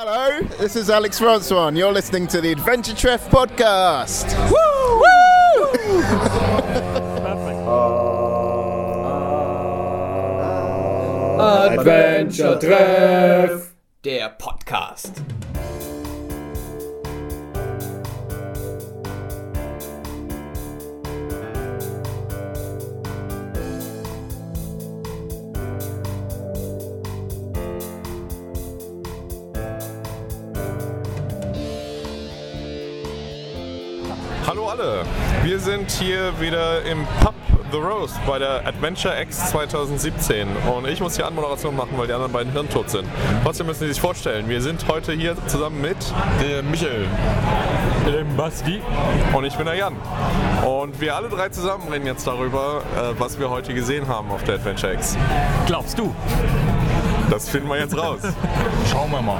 Hello, this is Alex Francois, and you're listening to the Adventure Treff podcast. Woo! Adventure Treff, der Podcast. Wir sind hier wieder im Pub The Rose bei der Adventure X 2017 und ich muss die Anmoderation machen, weil die anderen beiden hirntot sind. Trotzdem müssen Sie sich vorstellen, wir sind heute hier zusammen mit dem Michael, dem Basti und ich bin der Jan. Und wir alle drei zusammen reden jetzt darüber, äh, was wir heute gesehen haben auf der Adventure X. Glaubst du? Das finden wir jetzt raus. Schauen wir mal.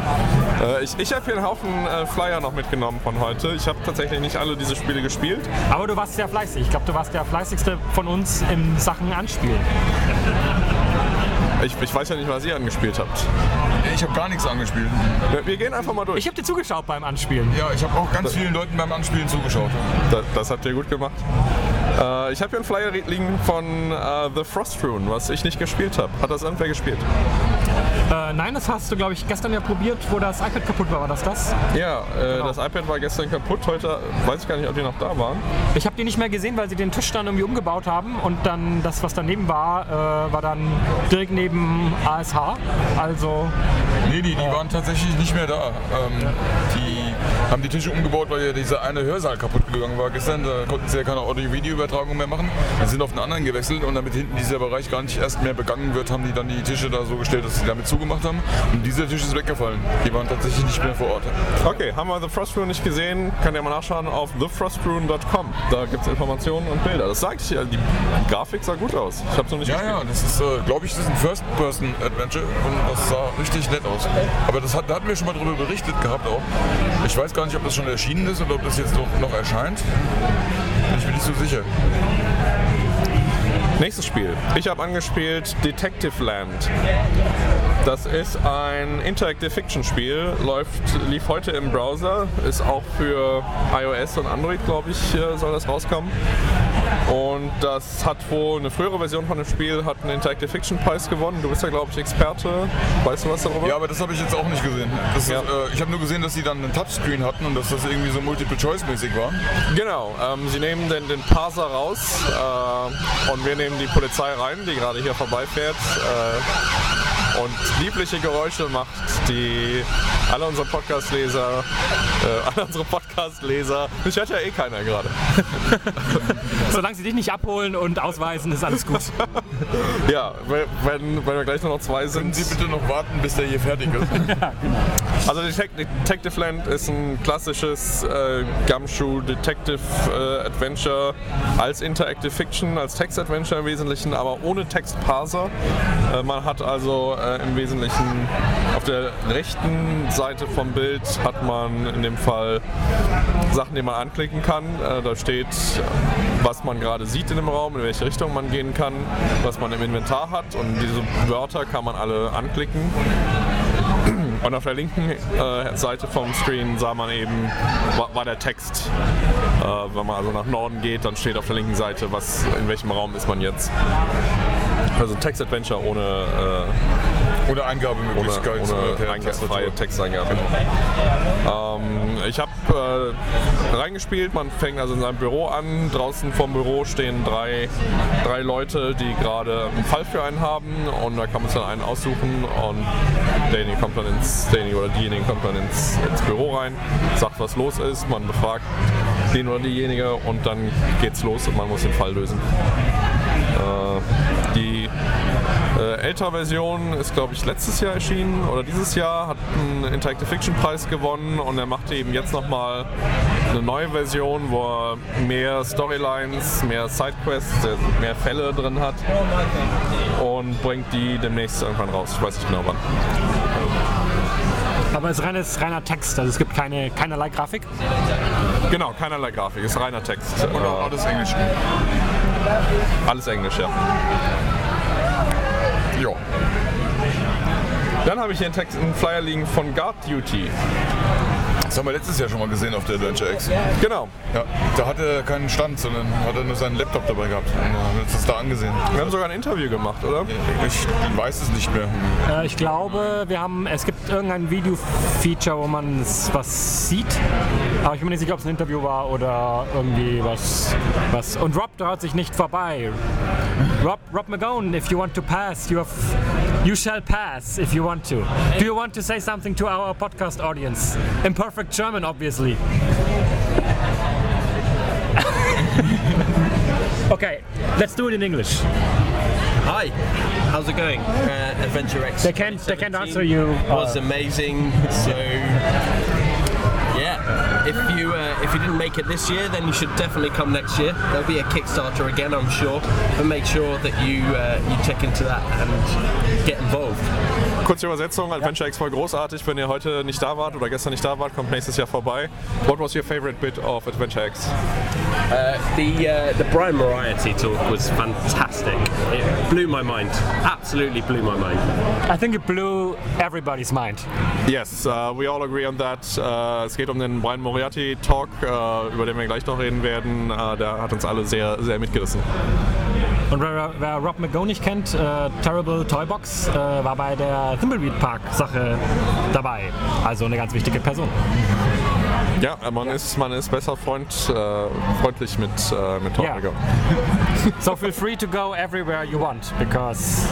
Äh, ich ich habe hier einen Haufen äh, Flyer noch mitgenommen von heute. Ich habe tatsächlich nicht alle diese Spiele gespielt. Aber du warst sehr fleißig. Ich glaube, du warst der fleißigste von uns in Sachen Anspielen. Ich, ich weiß ja nicht, was ihr angespielt habt. Ich habe gar nichts angespielt. Wir, wir gehen einfach mal durch. Ich habe dir zugeschaut beim Anspielen. Ja, ich habe auch ganz vielen Leuten beim Anspielen zugeschaut. Das, das habt ihr gut gemacht. Äh, ich habe hier einen Flyer liegen von äh, The Frost Rune, was ich nicht gespielt habe. Hat das irgendwer gespielt? Äh, nein, das hast du, glaube ich, gestern ja probiert, wo das iPad kaputt war. War das das? Ja, äh, Genau. das iPad war gestern kaputt. Heute weiß ich gar nicht, ob die noch da waren. Ich habe die nicht mehr gesehen, weil sie den Tisch dann irgendwie umgebaut haben und dann das, was daneben war, äh, war dann direkt neben ASH. Also Nee, die, die waren tatsächlich nicht mehr da. Ähm, die haben die Tische umgebaut, weil ja dieser eine Hörsaal kaputt gegangen war gestern. Da konnten sie ja keine Audio-Video-Übertragung mehr machen. Dann sind auf den anderen gewechselt und damit hinten dieser Bereich gar nicht erst mehr begangen wird, haben die dann die Tische da so gestellt, dass sie damit zugemacht haben. Und dieser Tisch ist weggefallen. Die waren tatsächlich nicht mehr vor Ort. Okay, haben wir The Frost Rune nicht gesehen? Könnt ihr mal nachschauen auf thefrostrune.com. Da gibt es Informationen und Bilder. Das sage ich ja, die Grafik sah gut aus. Ich habe es noch nicht Ja, ja, gespielt. das ist, äh, glaube ich, das ist ein First-Person-Adventure und das sah richtig nett aus. Aber das hat, da hatten wir schon mal drüber berichtet gehabt auch. Ich weiß gar nicht, ob das schon erschienen ist oder ob das jetzt noch, noch erscheint. Bin ich mir nicht so sicher. Nächstes Spiel. Ich habe angespielt Detective Land. Das ist ein Interactive Fiction Spiel, läuft, lief heute im Browser, ist auch für iOS und Android, glaube ich, äh, soll das rauskommen. Und das hat wohl eine frühere Version von dem Spiel, hat einen Interactive Fiction Preis gewonnen. Du bist ja, glaube ich, Experte. Weißt du was darüber? Ja, aber das habe ich jetzt auch nicht gesehen. Das Ja. ist, äh, ich habe nur gesehen, dass sie dann einen Touchscreen hatten und dass das irgendwie so Multiple-Choice-mäßig war. Genau, ähm, sie nehmen den, den Parser raus äh, und wir nehmen die Polizei rein, die gerade hier vorbeifährt äh, und liebliche Geräusche macht, die alle unsere Podcast-Leser, äh, alle unsere Podcast-Leser, mich hört ja eh keiner gerade. solange sie dich nicht abholen und ausweisen, ist alles gut. Ja, wenn, wenn wir gleich nur noch zwei Können sind. Sie bitte noch warten, bis der hier fertig ist? Also Detec- Detective Land ist ein klassisches äh, Gumshoe Detective äh, Adventure als Interactive Fiction, als Text-Adventure im Wesentlichen, aber ohne Textparser. Äh, man hat also äh, im Wesentlichen auf der rechten Seite vom Bild hat man in dem Fall Sachen, die man anklicken kann. Äh, da steht, was man gerade sieht in dem Raum, in welche Richtung man gehen kann, was man im Inventar hat und diese Wörter kann man alle anklicken. Und auf der linken äh, Seite vom Screen sah man eben, war, war der Text. Äh, wenn man also nach Norden geht, dann steht auf der linken Seite, was, in welchem Raum ist man jetzt. Also Text-Adventure ohne, äh, Ohne ohne, Eingabemöglichkeit. ohne äh, per freie Texteingabe. Ähm, ich habe äh, reingespielt, man fängt also in seinem Büro an. Draußen vom Büro stehen drei, drei Leute, die gerade einen Fall für einen haben und da kann man sich dann einen aussuchen und derjenige kommt dann ins, derjenige oder diejenige kommt dann ins, ins Büro rein, sagt, was los ist, man befragt den oder diejenige und dann geht's los und man muss den Fall lösen. Die äh, ältere Version ist, glaube ich, letztes Jahr erschienen oder dieses Jahr, hat einen Interactive Fiction Preis gewonnen und er macht eben jetzt nochmal eine neue Version, wo er mehr Storylines, mehr Sidequests, äh, mehr Fälle drin hat und bringt die demnächst irgendwann raus. Ich weiß nicht genau wann. Aber es ist reines, reiner Text, also es gibt keine, keinerlei Grafik. Genau, keinerlei Grafik, ist reiner Text. Oder alles Englisch. alles Englisch, ja. Ja. Dann habe ich hier einen, Text, einen Flyer liegen von Guard Duty. Das haben wir letztes Jahr schon mal gesehen auf der Adventure X. Genau. Ja, da hatte er keinen Stand, sondern hat er nur seinen Laptop dabei gehabt. Und wir haben uns das da angesehen. Wir haben sogar ein Interview gemacht, oder? Ich weiß es nicht mehr. Äh, ich glaube, wir haben, es gibt irgendein Video-Feature, wo man was sieht. Aber ich bin mir nicht sicher, ob es ein Interview war oder irgendwie was. was. Und Rob traut sich nicht vorbei. Rob, Rob McGowan, if you want to pass, you have, you shall pass if you want to. Do you want to say something to our podcast audience? In perfect German, obviously. okay, let's do it in English. Hi, how's it going? Uh, Adventure X. They can't- they can't answer you, Was uh, amazing. So if you uh, if you didn't make it this year, then you should definitely come next year. There'll be a Kickstarter again, I'm sure. But make sure that you uh, you check into that and get involved. Kurze Übersetzung, Adventure X war großartig. Wenn ihr heute nicht da wart oder gestern nicht da wart, kommt nächstes Jahr vorbei. What was your favorite bit of Adventure X? The uh, the Brian Moriarty talk was fantastic. It blew my mind. Absolutely blew my mind. I think it blew everybody's mind. Yes, uh, we all agree on that. Uh, es geht um den Brian Moriarty Talk, uh, über den wir gleich noch reden werden. Uh, der hat uns alle sehr, sehr mitgerissen. Und wer, wer Rob McGowan nicht kennt, äh, Terrible Toybox, äh, war bei der Thimbleweed Park Sache dabei. Also eine ganz wichtige Person. Ja, man ist, man ist besser Freund, äh, freundlich mit, äh, mit Ja. Torniger. So feel free to go everywhere you want, because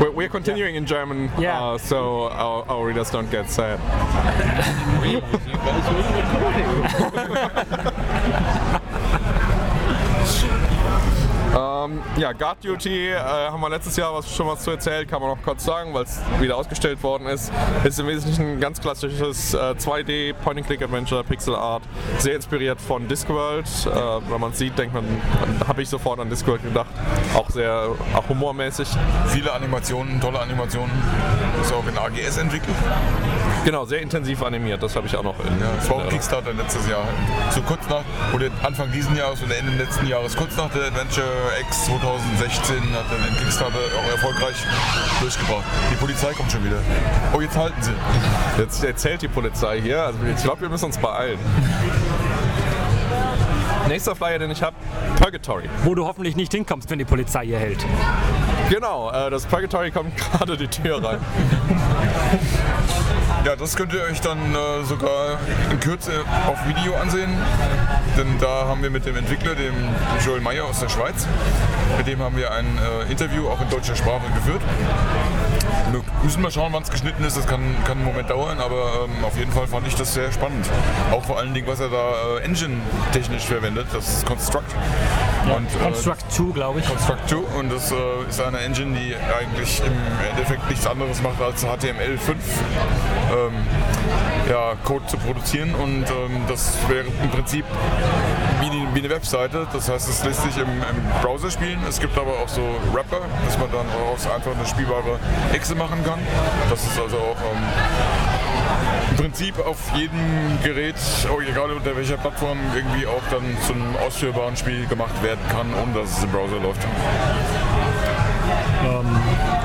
We're, we're continuing in German, Yeah. uh, so our, our readers don't get sad. Ähm, ja, Guard Duty äh, haben wir letztes Jahr was, schon was zu erzählt, kann man noch kurz sagen, weil es wieder ausgestellt worden ist. Ist im Wesentlichen ein ganz klassisches äh, 2D Point-and-Click-Adventure, Pixel Art, sehr inspiriert von Discworld. Äh, wenn man es sieht, denkt man, habe ich sofort an Discworld gedacht. Auch sehr, auch humormäßig. Viele Animationen, tolle Animationen. Ist auch in AGS entwickelt. Genau, sehr intensiv animiert, das habe ich auch noch in. Ja, es war auch Kickstarter letztes Jahr. So kurz nach, oder Anfang diesen Jahres oder Ende letzten Jahres, kurz nach der Adventure X 2016 hat er den Kickstarter auch erfolgreich durchgebracht. Die Polizei kommt schon wieder. Oh, jetzt halten sie. Jetzt erzählt die Polizei hier, also ich glaube, wir müssen uns beeilen. Nächster Flyer, den ich habe, Purgatory. wo du hoffentlich nicht hinkommst, wenn die Polizei hier hält. Genau, äh, das Purgatory kommt gerade die Tür rein. Ja, das könnt ihr euch dann äh, sogar in Kürze auf Video ansehen. Denn da haben wir mit dem Entwickler, dem Joel Meyer aus der Schweiz, mit dem haben wir ein äh, Interview auch in deutscher Sprache geführt. Wir müssen mal schauen, wann es geschnitten ist. Das kann, kann einen Moment dauern, aber ähm, auf jeden Fall fand ich das sehr spannend. Auch vor allen Dingen, was er da äh, engine-technisch verwendet. Das ist Construct. Und, äh, Construct 2, glaube ich. Construct 2 und das äh, ist eine Engine, die eigentlich im Endeffekt nichts anderes macht als HTML5 ähm, ja, Code zu produzieren und ähm, das wäre im Prinzip wie, eine Webseite. Das heißt, es lässt sich im, im Browser spielen. Es gibt aber auch so Wrapper, dass man dann daraus einfach eine spielbare Exe machen kann. Das ist also auch ähm, im Prinzip auf jedem Gerät, oh, egal unter welcher Plattform, irgendwie auch dann zu einem ausführbaren Spiel gemacht werden kann, ohne dass es im Browser läuft.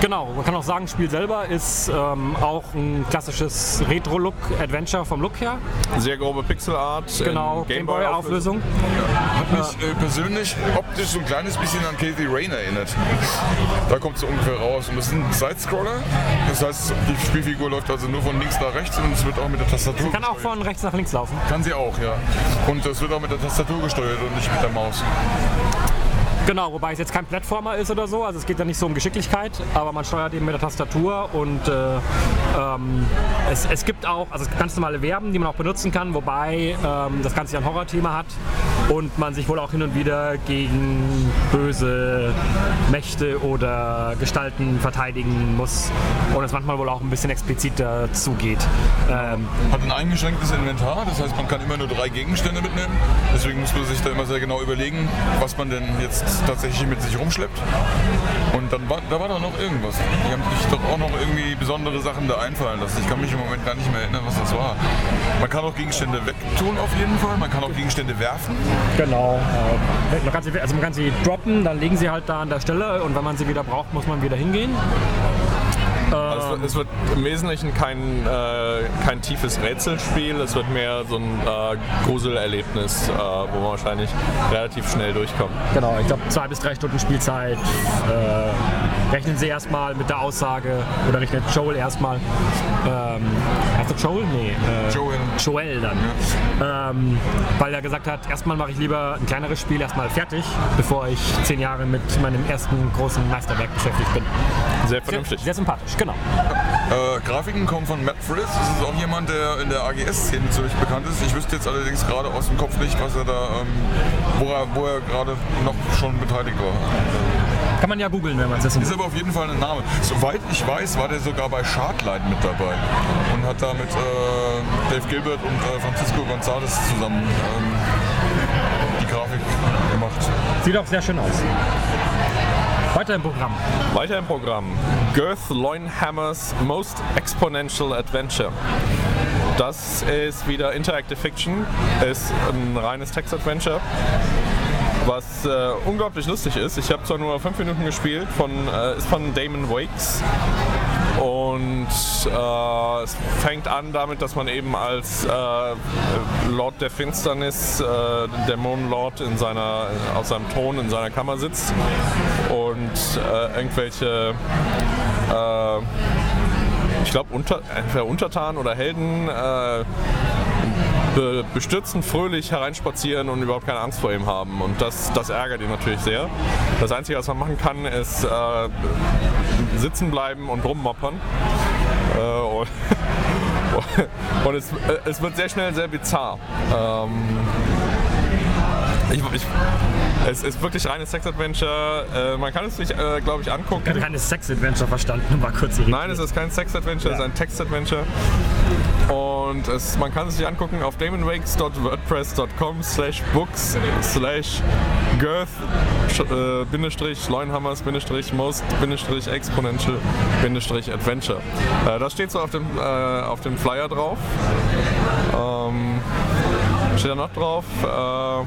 Genau, man kann auch sagen, das Spiel selber ist ähm, auch ein klassisches Retro-Look-Adventure vom Look her. Sehr grobe Pixelart. Genau, Gameboy-Auflösung. Hat mich äh, persönlich optisch so ein kleines bisschen an Kathy Rain erinnert. Da kommt es ungefähr raus. Und das ist ein Side-Scroller. Das heißt, die Spielfigur läuft also nur von links nach rechts und es wird auch mit der Tastatur Kann auch von rechts nach links laufen. Kann sie auch, ja. Und es wird auch mit der Tastatur gesteuert und nicht mit der Maus. Genau, wobei es jetzt kein Plattformer ist oder so, also es geht ja nicht so um Geschicklichkeit, aber man steuert eben mit der Tastatur und äh, ähm, es, es gibt auch also ganz normale Verben, die man auch benutzen kann, wobei ähm, das Ganze ja ein Horrorthema hat und man sich wohl auch hin und wieder gegen böse Mächte oder Gestalten verteidigen muss und es manchmal wohl auch ein bisschen expliziter zugeht. Ähm, Hat ein eingeschränktes Inventar, das heißt, man kann immer nur drei Gegenstände mitnehmen. Deswegen muss man sich da immer sehr genau überlegen, was man denn jetzt tatsächlich mit sich rumschleppt. Und dann war, da war doch noch irgendwas. Die haben sich doch auch noch irgendwie besondere Sachen da einfallen lassen. Ich kann mich im Moment gar nicht mehr erinnern, was das war. Man kann auch Gegenstände wegtun auf jeden Fall. Man kann auch Gegenstände werfen. Genau. Äh, man, kann sie, also man kann sie droppen, dann liegen sie halt da an der Stelle und wenn man sie wieder braucht, muss man wieder hingehen. Also es, wird, es wird im Wesentlichen kein, äh, kein tiefes Rätselspiel, es wird mehr so ein äh, Gruselerlebnis, äh, wo man wahrscheinlich relativ schnell durchkommt. Genau, ich glaube zwei bis drei Stunden Spielzeit. Rechnen Sie erstmal mit der Aussage, oder rechnet Joel erstmal. Ähm, heißt das Joel? Nee. Äh, Joel. Joel dann. Ähm, weil er gesagt hat, erstmal mache ich lieber ein kleineres Spiel erstmal fertig, bevor ich zehn Jahre mit meinem ersten großen Meisterwerk beschäftigt bin. Sehr Sehr, vernünftig. sehr sympathisch, genau. Äh, Grafiken kommen von Matt Fritz. Das ist auch jemand, der in der AGS-Szene ziemlich bekannt ist. Ich wüsste jetzt allerdings gerade aus dem Kopf nicht, was er da, ähm, wo er, wo er gerade noch schon beteiligt war. Kann man ja googeln, wenn man es wissen Ist will. aber auf jeden Fall ein Name. Soweit ich weiß, war der sogar bei Shardlight mit dabei und hat da mit äh, Dave Gilbert und äh, Francisco Gonzalez zusammen ähm, die Grafik gemacht. Sieht auch sehr schön aus. Weiter im Programm. Weiter im Programm. Girth Loinhammers Most Exponential Adventure. Das ist wieder Interactive Fiction, ist ein reines Text-Adventure, was äh, unglaublich lustig ist. Ich habe zwar nur fünf Minuten gespielt, von, äh, ist von Damon Wakes und äh, es fängt an damit, dass man eben als äh, Lord der Finsternis, äh, Dämonenlord in seiner, auf seinem Thron in seiner Kammer sitzt und äh, irgendwelche äh, ich glaube, unter, entweder Untertanen oder Helden äh, be, bestürzen, fröhlich hereinspazieren und überhaupt keine Angst vor ihm haben. Und das, das ärgert ihn natürlich sehr. Das Einzige, was man machen kann, ist äh, sitzen bleiben und rummoppern. Äh, und und es, äh, es wird sehr schnell sehr bizarr. Ähm, ich, ich, es ist wirklich reines Sex-Adventure. Äh, man kann es sich, äh, glaube ich, angucken. Ich habe keine Sex-Adventure verstanden, war kurz irritiert. Nein, es ist kein Sex-Adventure, es ist ein Text-Adventure. Und es, man kann es sich angucken auf damonwakes.wordpress.com slash books slash girth äh, Bindestrich Leunhammers Bindestrich most Bindestrich exponential Bindestrich adventure. Äh, das steht so auf dem, äh, auf dem Flyer drauf. Ähm, steht da noch drauf. Äh,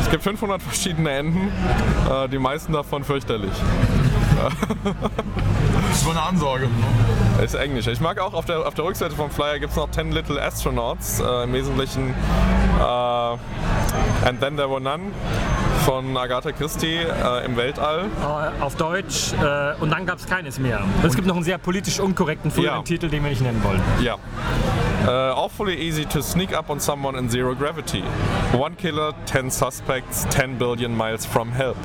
es gibt 500 verschiedene Enden, äh, die meisten davon fürchterlich. Das ist wohl eine Ansage. Ist Englisch. Ich mag auch auf der, auf der Rückseite vom Flyer gibt es noch 10 Little Astronauts, äh, im Wesentlichen äh, And Then There Were None von Agatha Christie äh, im Weltall. Äh, auf Deutsch äh, und dann gab es keines mehr. Es gibt noch einen sehr politisch unkorrekten früheren Ja. Titel, den wir nicht nennen wollen. Ja. Äh, awfully easy to sneak up on someone in zero gravity. One killer, 10 suspects, 10 billion miles from help.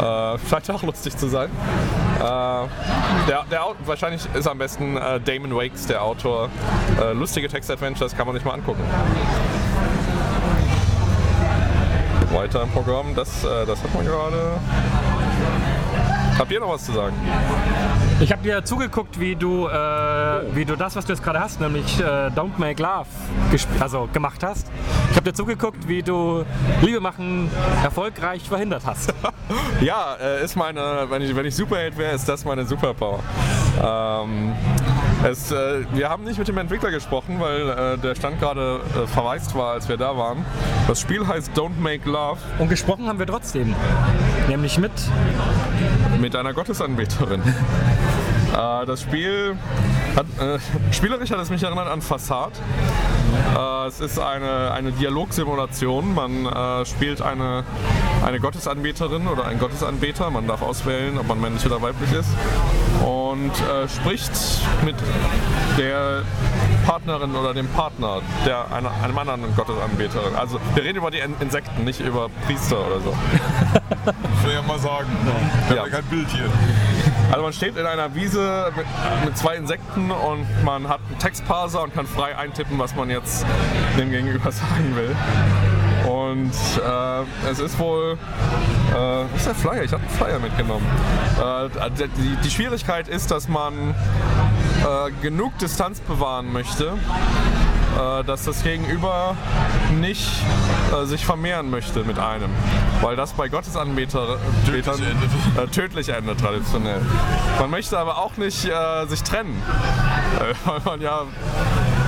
Äh, vielleicht auch lustig zu sein. Äh, der, der, wahrscheinlich ist am besten äh, Damon Wakes, der Autor. Äh, lustige Text-Adventures kann man sich mal angucken. Weiter im Programm, das, äh, das hat man gerade. Habt ihr noch was zu sagen? Ich habe dir zugeguckt, wie du, äh, wie du das, was du jetzt gerade hast, nämlich äh, Don't Make Love, also gemacht hast. Ich habe dir zugeguckt, wie du Liebe machen erfolgreich verhindert hast. Ja, äh, ist meine, wenn ich, wenn ich Superheld wäre, ist das meine Superpower. Ähm, es, äh, wir haben nicht mit dem Entwickler gesprochen, weil äh, der Stand gerade äh, verwaist war, als wir da waren. Das Spiel heißt Don't Make Love Und gesprochen haben wir trotzdem. Nämlich mit mit einer Gottesanbeterin. äh, das Spiel hat, äh, spielerisch hat es mich erinnert an Facade. Äh, es ist eine, eine Dialogsimulation. Man äh, spielt eine, eine Gottesanbeterin oder einen Gottesanbeter. Man darf auswählen, ob man männlich oder weiblich ist. Und äh, spricht mit der Partnerin oder dem Partner der einer, einem anderen Gottesanbeterin. Also wir reden über die In- Insekten, nicht über Priester oder so. Ich will ja mal sagen. Ich Ja. habe ja kein Bild hier. Also man steht in einer Wiese mit, mit zwei Insekten und man hat einen Textparser und kann frei eintippen, was man jetzt dem Gegenüber sagen will. Und äh, es ist wohl. Äh, was ist der Flyer? Ich habe einen Flyer mitgenommen. Äh, die, die Schwierigkeit ist, dass man äh, genug Distanz bewahren möchte, dass das Gegenüber nicht äh, sich vermehren möchte mit einem. Weil das bei Gottesanbetern Tödlich endet. äh, tödlich endet traditionell. Man möchte aber auch nicht äh, sich trennen, äh, weil man ja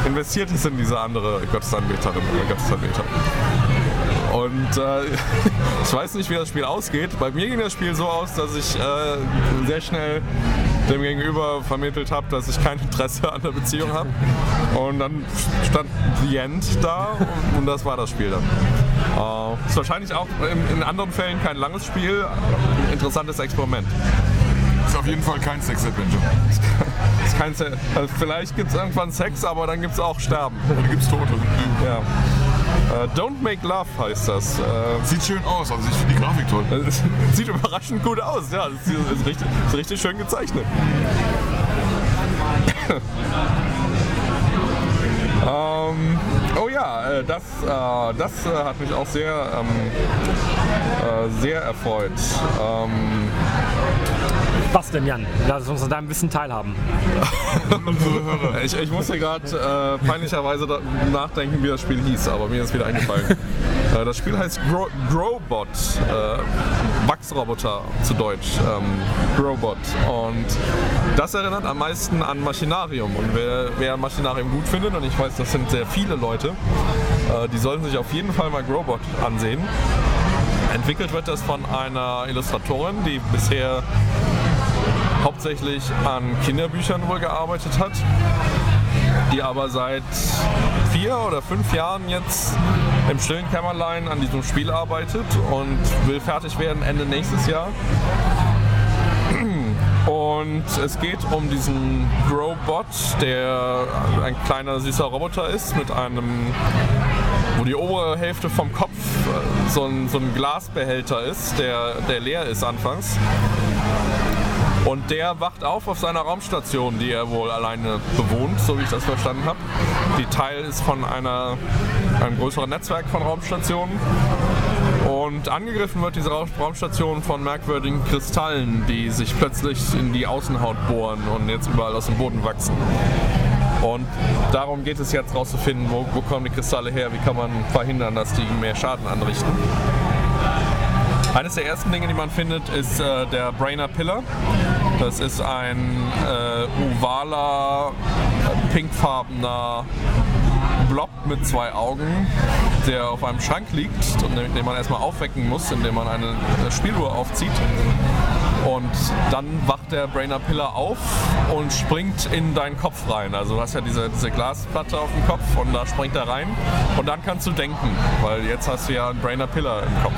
investiert ist in diese andere Gottesanbeterin oder Gottesanbeter. Und äh, ich weiß nicht, wie das Spiel ausgeht. Bei mir ging das Spiel so aus, dass ich äh, sehr schnell dem Gegenüber vermittelt habe, dass ich kein Interesse an der Beziehung habe. Und dann stand The End da und, und das war das Spiel dann. Äh, ist wahrscheinlich auch in, in anderen Fällen kein langes Spiel, interessantes Experiment. Ist auf jeden Fall kein Sex-Adventure. Ist kein Se also vielleicht gibt es irgendwann Sex, aber dann gibt es auch Sterben. Da gibt's Tote. Ja. Äh, Don't Make Love heißt das. Äh, Sieht schön aus, also ich finde die Grafik toll. sieht überraschend gut aus, ja. Es ist, ist, richtig, ist richtig schön gezeichnet. ähm, oh ja, äh, das, äh, das äh, hat mich auch sehr, ähm, äh, sehr erfreut. Ähm, Was denn, Jan? Lass uns an deinem Wissen teilhaben. ich, ich musste gerade äh, peinlicherweise nachdenken, wie das Spiel hieß, aber mir ist wieder eingefallen. äh, das Spiel heißt Grow Growbot, äh, Wachsroboter zu Deutsch, ähm, Growbot. Und das erinnert am meisten an Machinarium. Und wer, wer Machinarium gut findet, und ich weiß, das sind sehr viele Leute, äh, die sollten sich auf jeden Fall mal Growbot ansehen. Entwickelt wird das von einer Illustratorin, die bisher hauptsächlich an Kinderbüchern wohl gearbeitet hat, die aber seit vier oder fünf Jahren jetzt im stillen Kämmerlein an diesem Spiel arbeitet und will fertig werden Ende nächstes Jahr. Und es geht um diesen Growbot, der ein kleiner süßer Roboter ist mit einem, wo die obere Hälfte vom Kopf so ein, so ein Glasbehälter ist, der, der leer ist anfangs. Und der wacht auf auf seiner Raumstation, die er wohl alleine bewohnt, so wie ich das verstanden habe. Die Teil ist von einer, einem größeren Netzwerk von Raumstationen. Und angegriffen wird diese Ra- Raumstation von merkwürdigen Kristallen, die sich plötzlich in die Außenhaut bohren und jetzt überall aus dem Boden wachsen. Und darum geht es jetzt rauszufinden, wo, wo kommen die Kristalle her, wie kann man verhindern, dass die mehr Schaden anrichten. Eines der ersten Dinge, die man findet, ist äh, der Brainer Pillar. Das ist ein äh, ovaler, pinkfarbener Blob mit zwei Augen, der auf einem Schrank liegt und den man erstmal aufwecken muss, indem man eine Spieluhr aufzieht. Und dann wacht der Brainer Pillar auf und springt in deinen Kopf rein. Also du hast ja diese, diese Glasplatte auf dem Kopf und da springt er rein. Und dann kannst du denken, weil jetzt hast du ja einen Brainer Pillar im Kopf.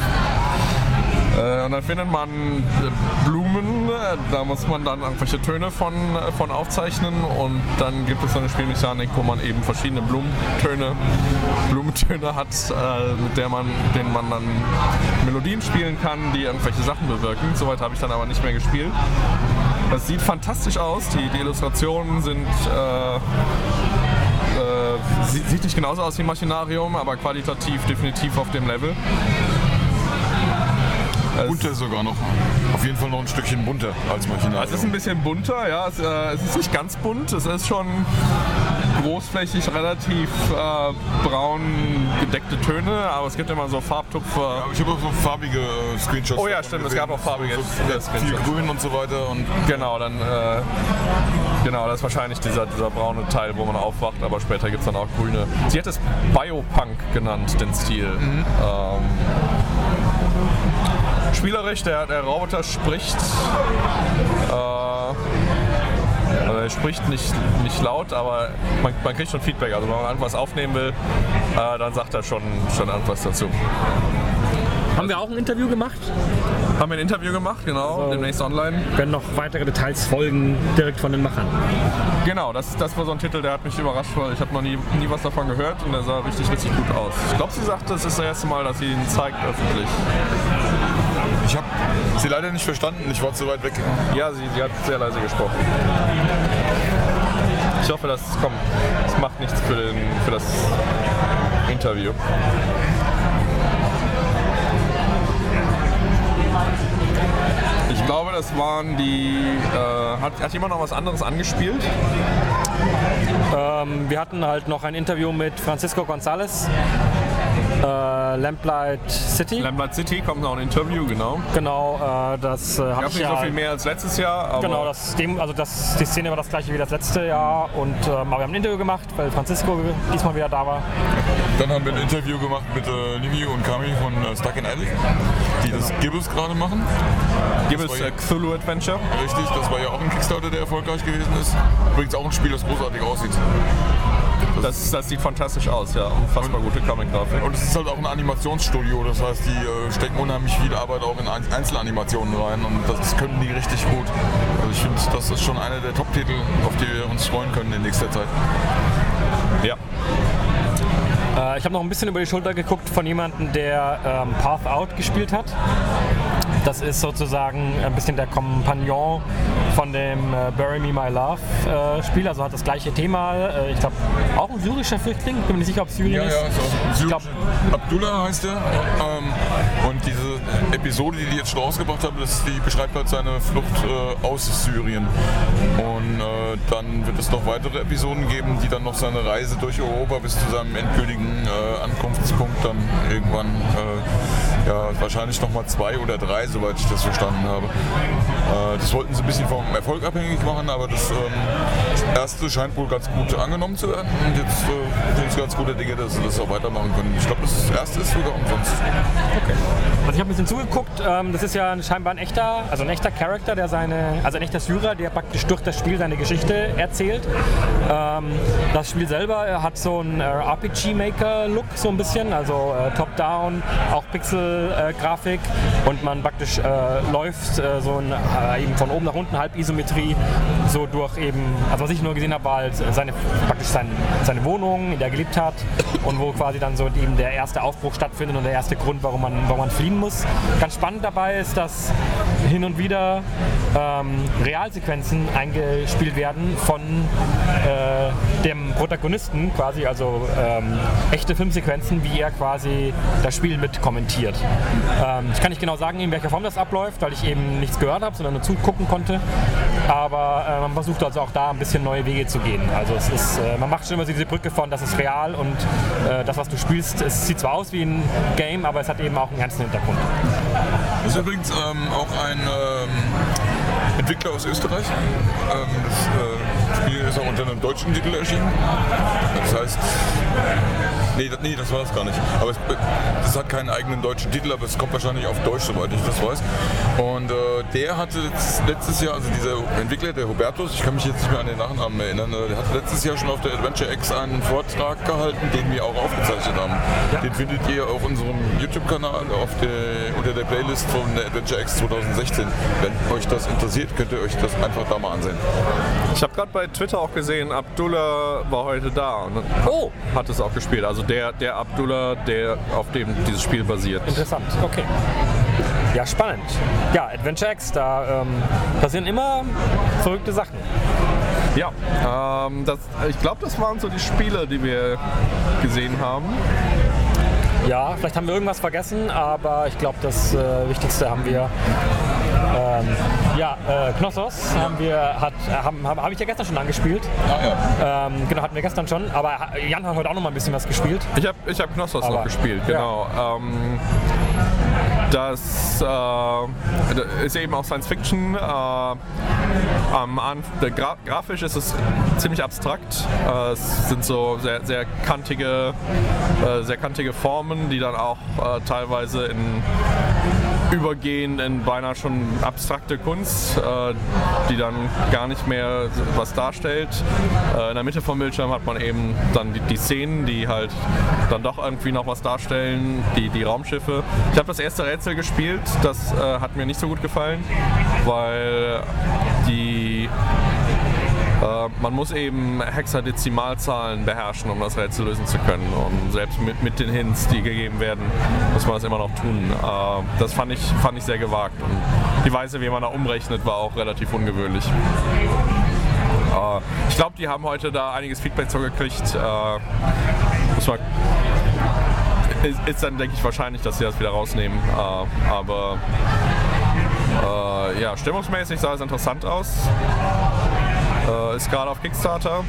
Äh, Und dann findet man äh, Blumen, äh, da muss man dann irgendwelche Töne von, von aufzeichnen und dann gibt es so eine Spielmechanik, wo man eben verschiedene Blumentöne, Blumentöne hat, mit der man, denen man dann Melodien spielen kann, die irgendwelche Sachen bewirken. Soweit habe ich dann aber nicht mehr gespielt. Das sieht fantastisch aus, die, die Illustrationen sind äh, sie- sieht nicht genauso aus wie Machinarium, aber qualitativ definitiv auf dem Level. Bunter sogar noch. Auf jeden Fall noch ein Stückchen bunter als Machinarium. Es ist ein bisschen bunter, ja. Es, äh, es ist nicht ganz bunt. Es ist schon großflächig, relativ äh, braun gedeckte Töne, aber es gibt immer so Farbtupfer. Aber ich habe auch so farbige äh, Screenshots. Oh ja, stimmt, es gab auch farbige so, viel Screenshots. grün und so weiter. Und Genau, dann äh, genau, das ist wahrscheinlich dieser, dieser braune Teil, wo man aufwacht, aber später gibt es dann auch grüne. Sie hat es Biopunk genannt, den Stil. Ähm, spielerisch, der, der Roboter spricht. Äh, also er spricht nicht, nicht laut, aber man, man kriegt schon Feedback. Also wenn man irgendwas aufnehmen will, äh, dann sagt er schon, schon irgendwas dazu. Haben wir auch ein Interview gemacht? Haben wir ein Interview gemacht, genau, demnächst online. Werden noch weitere Details folgen, direkt von den Machern. Genau, das, das war so ein Titel, der hat mich überrascht, weil ich habe noch nie, nie was davon gehört und der sah richtig, richtig gut aus. Ich glaube, sie sagte, es ist das erste Mal, dass sie ihn zeigt öffentlich. Ich habe sie leider nicht verstanden. Ich war zu weit weg. Ja, sie, sie hat sehr leise gesprochen. Ich hoffe, das kommt. Das macht nichts für, den, für das Interview. Ich glaube, das waren die. Äh, hat, hat jemand noch was anderes angespielt? Ähm, wir hatten halt noch ein Interview mit Francisco González, Äh, Lamplight City. Lamplight City kommt noch ein Interview, genau. genau, äh, das äh, habe Gab ich nicht ja. so viel mehr als letztes Jahr, aber Genau, das, dem, also das, die Szene war das gleiche wie das letzte Jahr und aber wir haben ein Interview gemacht, weil Francisco diesmal wieder da war. Dann haben wir ein Interview gemacht mit äh, Livio und Kami von äh, Stuck in Attic, die das Gibbous gerade machen. es war äh, Cthulhu Adventure. Richtig, das war ja auch ein Kickstarter, der erfolgreich gewesen ist. Übrigens auch ein Spiel, das großartig aussieht. Das, das sieht fantastisch aus, ja. Unfassbar gute Comic-Grafik. Und es ist halt auch ein Animationsstudio, das heißt, die äh, stecken unheimlich viel Arbeit auch in Ein- Einzelanimationen rein und das können die richtig gut. Also ich finde, das ist schon einer der Top-Titel, auf die wir uns freuen können in nächster Zeit. Ja. Äh, ich habe noch ein bisschen über die Schulter geguckt von jemandem, der ähm, Path Out gespielt hat. Das ist sozusagen ein bisschen der Kompagnon von dem äh, Bury Me My Love äh, Spiel, also hat das gleiche Thema. Äh, ich glaube, auch ein syrischer Flüchtling, bin mir nicht sicher, ob es Syrien Ja, ist. ja, so. Ich glaub- Abdullah heißt er. Ähm, und diese Episode, die die jetzt schon rausgebracht haben, das, die beschreibt halt seine Flucht aus Syrien. Und dann wird es noch weitere Episoden geben, die dann noch seine Reise durch Europa bis zu seinem endgültigen Ankunftspunkt dann irgendwann, ja, wahrscheinlich nochmal zwei oder drei, soweit ich das verstanden habe. Äh, das wollten sie ein bisschen vom Erfolg abhängig machen, aber das, ähm, das erste scheint wohl ganz gut angenommen zu werden. Und jetzt äh, sind es ganz gute Dinge, dass sie das auch weitermachen können. Ich glaube, das erste ist sogar umsonst. Also ich habe ein bisschen zugeguckt. Ähm, das ist ja scheinbar ein echter, also ein echter Charakter, der seine, also ein echter Syrer, der praktisch durch das Spiel seine Geschichte erzählt. Ähm, das Spiel selber äh, hat so einen äh, RPG-Maker-Look so ein bisschen, also äh, Top-Down, auch Pixel-Grafik und man praktisch äh, läuft äh, so ein, äh, eben von oben nach unten Halbisometrie so durch eben, also was ich nur gesehen habe, war halt seine praktisch sein, seine Wohnung, in der er gelebt hat und wo quasi dann so eben der erste Aufbruch stattfindet und der erste Grund, warum man, warum man fliehen muss. Ganz spannend dabei ist, dass hin und wieder ähm, Realsequenzen eingespielt werden von äh, dem Protagonisten quasi, also ähm, echte Filmsequenzen, wie er quasi das Spiel mit kommentiert. Ähm, ich kann nicht genau sagen, in welcher Form das abläuft, weil ich eben nichts gehört habe, sondern nur zugucken konnte. Aber äh, man versucht also auch da ein bisschen neue Wege zu gehen. Also es ist, äh, man macht schon immer diese Brücke von, das ist real und äh, das, was du spielst, es sieht zwar aus wie ein Game, aber es hat eben auch einen ernsten Hintergrund. Das ist übrigens ähm, auch ein ähm, Entwickler aus Österreich. Ähm, das äh, Spiel ist auch unter einem deutschen Titel erschienen. Das heißt, nee, das, nee, das war das gar nicht. Aber es, das hat keinen eigenen deutschen Titel, aber es kommt wahrscheinlich auf Deutsch, soweit ich das weiß. Und äh, der hatte jetzt letztes Jahr, also dieser Entwickler, der Hubertus, ich kann mich jetzt nicht mehr an den Nachnamen erinnern, äh, der hat letztes Jahr schon auf der Adventure X einen Vortrag gehalten, den wir auch aufgezeichnet haben. Den findet ihr auf unserem YouTube-Kanal unter der Playlist von der Adventure X 2016. Wenn euch das interessiert, könnt ihr euch das einfach da mal ansehen. Ich habe gerade bei Twitter auch gesehen, Abdullah war heute da und Oh, hat es auch gespielt. Also der, der Abdullah, der auf dem dieses Spiel basiert. interessant. Okay. Ja, spannend. Ja, Adventure X, da ähm, passieren immer verrückte Sachen. Ja, ähm, das, ich glaube, das waren so die Spiele, die wir gesehen haben. Ja, vielleicht haben wir irgendwas vergessen, aber ich glaube, das äh, Wichtigste haben wir. Ähm, ja, äh, Knossos haben wir, hat, äh, haben, habe hab ich ja gestern schon angespielt. Ah ja. Ähm, genau, hatten wir gestern schon, aber Jan hat heute auch noch mal ein bisschen was gespielt. Ich habe ich hab Knossos Aber- noch gespielt, ja. genau. Ähm, das äh, ist eben auch Science Fiction. Äh, Gra grafisch ist es ziemlich abstrakt. Äh, es sind so sehr, sehr kantige, äh, sehr kantige Formen, die dann auch äh, teilweise in übergehen in beinahe schon abstrakte Kunst, äh, die dann gar nicht mehr was darstellt. Äh, in der Mitte vom Bildschirm hat man eben dann die, Szenen, die halt dann doch irgendwie noch was darstellen, die, die Raumschiffe. Ich habe das erste Rätsel gespielt, das äh, hat mir nicht so gut gefallen, weil die man muss eben Hexadezimalzahlen beherrschen, um das Rätsel lösen zu können. Und selbst mit, mit den Hints, die gegeben werden, muss man das immer noch tun. Äh, das fand ich, fand ich sehr gewagt. Und die Weise, wie man da umrechnet, war auch relativ ungewöhnlich. Äh, ich glaube, die haben heute da einiges Feedback zugekriegt. Äh, muss man ist, ist dann, denke ich, wahrscheinlich, dass sie das wieder rausnehmen. Äh, aber äh, ja, stimmungsmäßig sah es interessant aus. Äh, ist gerade auf Kickstarter.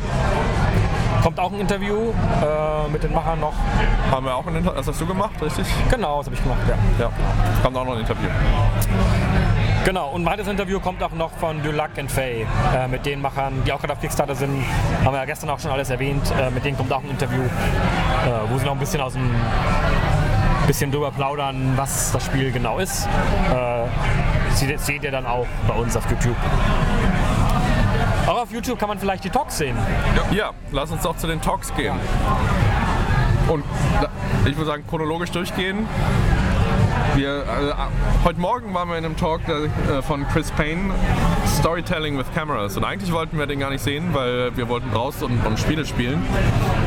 kommt auch ein Interview äh, mit den Machern noch. Haben wir auch ein Interview. Das hast du gemacht, richtig? Genau, das habe ich gemacht, ja. Ja. Kommt auch noch ein Interview. Genau, und ein weiteres Interview kommt auch noch von Dulac and Faye, äh, mit den Machern, die auch gerade auf Kickstarter sind. Haben wir ja gestern auch schon alles erwähnt. Äh, mit denen kommt auch ein Interview, äh, wo sie noch ein bisschen aus dem bisschen drüber plaudern, was das Spiel genau ist. Äh, seht, seht ihr dann auch bei uns auf YouTube. Auch auf YouTube kann man vielleicht die Talks sehen. Ja, lass uns doch zu den Talks gehen. Und ich würde sagen, chronologisch durchgehen. Wir, äh, heute Morgen waren wir in einem Talk äh, von Chris Payne, Storytelling with Cameras. Und eigentlich wollten wir den gar nicht sehen, weil wir wollten raus und, und Spiele spielen.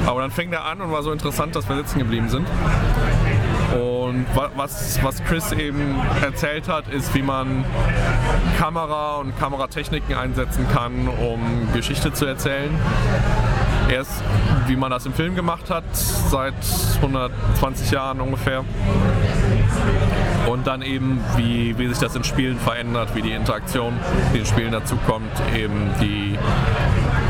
Aber dann fing er an und war so interessant, dass wir sitzen geblieben sind. Und wa- was, was Chris eben erzählt hat, ist, wie man Kamera und Kameratechniken einsetzen kann, um Geschichte zu erzählen. Erst wie man das im Film gemacht hat, seit 120 Jahren ungefähr. Und dann eben, wie, wie sich das in Spielen verändert, wie die Interaktion, die in Spielen dazukommt, eben die,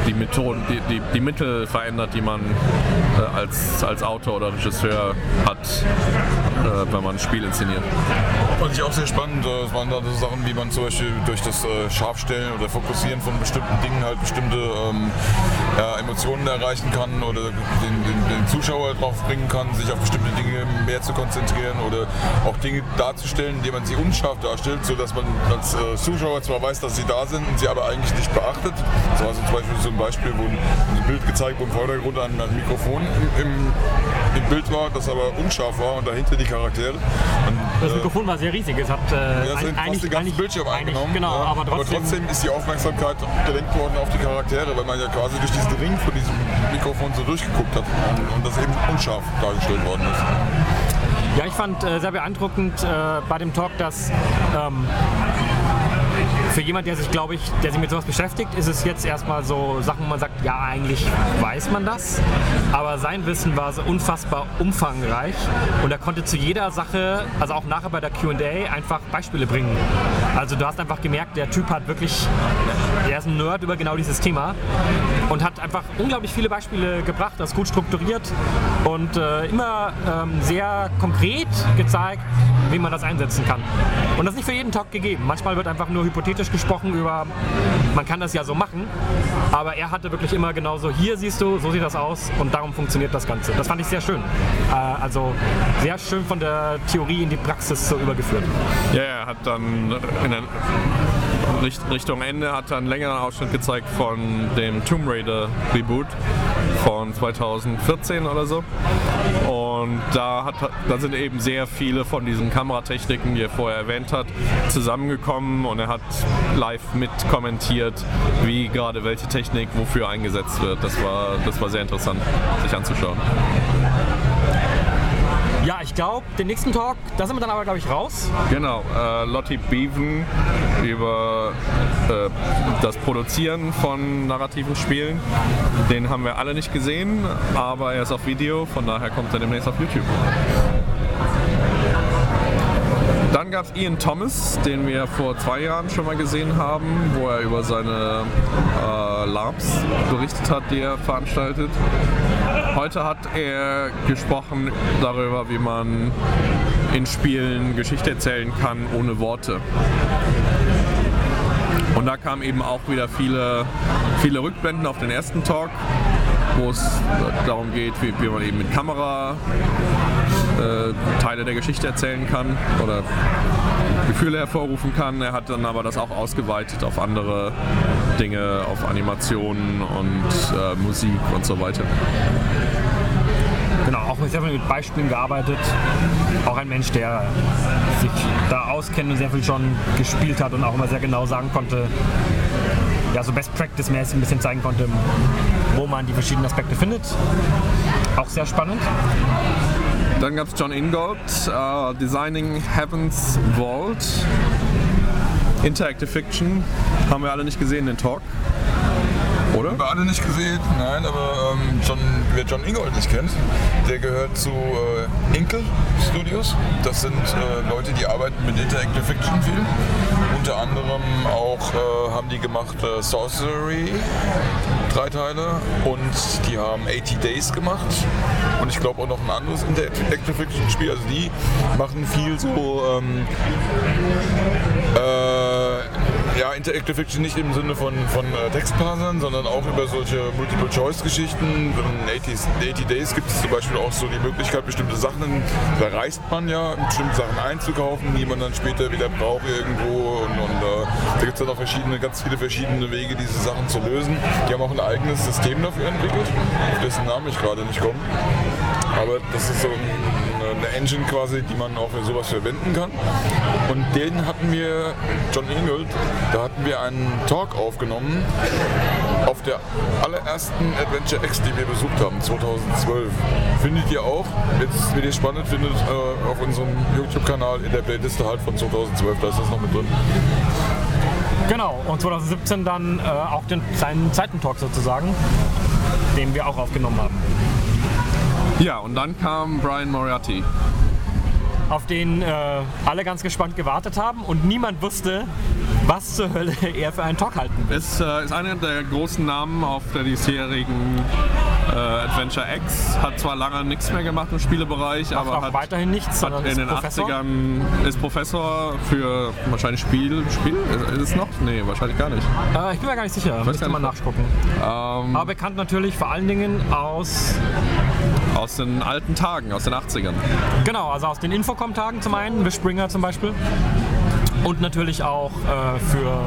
die Methoden, die, die, die Mittel verändert, die man äh, als, als Autor oder Regisseur hat, äh, wenn man ein Spiel inszeniert. Fand ich auch sehr spannend. äh, Es waren da so Sachen, wie man zum Beispiel durch das äh, Scharfstellen oder Fokussieren von bestimmten Dingen halt bestimmte ähm, ja, Emotionen erreichen kann oder den, den, den Zuschauer drauf bringen kann, sich auf bestimmte Dinge mehr zu konzentrieren oder auch Dinge darzustellen, indem man sie unscharf darstellt, sodass man als äh, Zuschauer zwar weiß, dass sie da sind und sie aber eigentlich nicht beachtet. Das war so zum Beispiel so ein Beispiel, wo ein, Bild gezeigt, wo im Vordergrund ein, ein Mikrofon im, im, Bild war, das aber unscharf war und dahinter die Charaktere. Und, Das äh, Mikrofon war sehr riesig. Es hat äh, ja, ein- fast den ganzen Bildschirm eigentlich- eingenommen. Genau, ja. aber trotzdem. ist die Aufmerksamkeit gelenkt worden auf die Charaktere, weil man ja quasi durch diesen Ring von diesem Mikrofon so durchgeguckt hat und, und das eben unscharf dargestellt worden ist. Ja, ich fand äh, sehr beeindruckend äh, bei dem Talk, dass ähm, für jemand, der sich, glaube ich, der sich mit sowas beschäftigt, ist es jetzt erstmal so Sachen, wo man sagt, ja, eigentlich weiß man das, aber sein Wissen war so unfassbar umfangreich und er konnte zu jeder Sache, also auch nachher bei der Q&A, einfach Beispiele bringen. Also du hast einfach gemerkt, der Typ hat wirklich, er ist ein Nerd über genau dieses Thema und hat einfach unglaublich viele Beispiele gebracht, das gut strukturiert und äh, immer ähm, sehr konkret gezeigt, wie man das einsetzen kann. Und das ist nicht für jeden Talk gegeben. Manchmal wird einfach nur hypothetisch gesprochen über, man kann das ja so machen, aber er hatte wirklich immer genauso, hier siehst du, so sieht das aus und darum funktioniert das Ganze. Das fand ich sehr schön. Äh, also sehr schön von der Theorie in die Praxis so übergeführt. Ja, er hat dann in der Richtung Ende hat er einen längeren Ausschnitt gezeigt von dem Tomb Raider Reboot von 2014 oder so. Und da, hat, da sind eben sehr viele von diesen Kameratechniken, die er vorher erwähnt hat, zusammengekommen und er hat live mit kommentiert, wie gerade welche Technik wofür eingesetzt wird. Das war, das war sehr interessant, sich anzuschauen. Ja, ich glaube, den nächsten Talk, da sind wir dann aber, glaube ich, raus. Genau, äh, Lottie Beaven über äh, das Produzieren von narrativen Spielen. Den haben wir alle nicht gesehen, aber er ist auf Video, von daher kommt er demnächst auf YouTube. Dann gab es Ian Thomas, den wir vor zwei Jahren schon mal gesehen haben, wo er über seine äh, LARPs berichtet hat, die er veranstaltet. Heute hat er gesprochen darüber, wie man in Spielen Geschichte erzählen kann ohne Worte. Und da kamen eben auch wieder viele, viele Rückblenden auf den ersten Talk, wo es darum geht, wie, wie man eben mit Kamera äh, Teile der Geschichte erzählen kann oder Gefühle hervorrufen kann. Er hat dann aber das auch ausgeweitet auf andere Dinge, auf Animationen und äh, Musik und so weiter. Genau, auch sehr viel mit Beispielen gearbeitet. Auch ein Mensch, der sich da auskennt und sehr viel schon gespielt hat und auch immer sehr genau sagen konnte, ja, so Best Practice-mäßig ein bisschen zeigen konnte, wo man die verschiedenen Aspekte findet. Auch sehr spannend. Dann gab es John Ingold, äh, Designing Heaven's Vault. Interactive Fiction. Haben wir alle nicht gesehen, den Talk. Oder? Haben wir alle nicht gesehen, nein, aber ähm, John, wer John Ingold nicht kennt, der gehört zu äh, Inkel Studios. Das sind äh, Leute, die arbeiten mit Interactive Fiction viel. Unter anderem auch äh, haben die gemacht äh, Sorcery drei Teile und die haben 80 Days gemacht und ich glaube auch noch ein anderes Interactive Fiction Spiel. Also die machen viel so ähm, äh, ja, Interactive Fiction nicht im Sinne von, von äh, Textparsern, sondern auch über solche Multiple-Choice-Geschichten. In 80, 80 Days gibt es zum Beispiel auch so die Möglichkeit, bestimmte Sachen, da reist man ja, bestimmte Sachen einzukaufen, die man dann später wieder braucht irgendwo. Und, und äh, da gibt es dann auch verschiedene, ganz viele verschiedene Wege, diese Sachen zu lösen. Die haben auch ein eigenes System dafür entwickelt, dessen Namen ich gerade nicht komme. Aber das ist so ein eine Engine quasi, die man auch für sowas verwenden kann. Und den hatten wir, John Ingold, da hatten wir einen Talk aufgenommen auf der allerersten Adventure X, die wir besucht haben, 2012. Findet ihr auch, jetzt, wenn ihr es spannend findet, äh, auf unserem YouTube-Kanal in der Playliste halt von 2012, da ist das noch mit drin. Genau, und 2017 dann äh, auch den, seinen Zeitentalk sozusagen, den wir auch aufgenommen haben. Ja, und dann kam Brian Moriarty. Auf den äh, alle ganz gespannt gewartet haben und niemand wusste, was zur Hölle er für einen Talk halten will. Ist, äh, ist einer der großen Namen auf der diesjährigen äh, Adventure X. Hat zwar lange nichts mehr gemacht im Spielebereich, Macht aber auch hat, weiterhin nichts, hat in den Professor. 80ern ist Professor für wahrscheinlich Spiel. Spiel? Ist, es noch? Nee, wahrscheinlich gar nicht. Äh, ich bin mir gar nicht sicher, müsste mal nachgucken. Ähm, Aber bekannt natürlich vor allen Dingen aus, aus den alten Tagen, aus den 80ern. genau, also aus den Infocom-Tagen zum einen, Wishbringer zum Beispiel. Und natürlich auch äh, für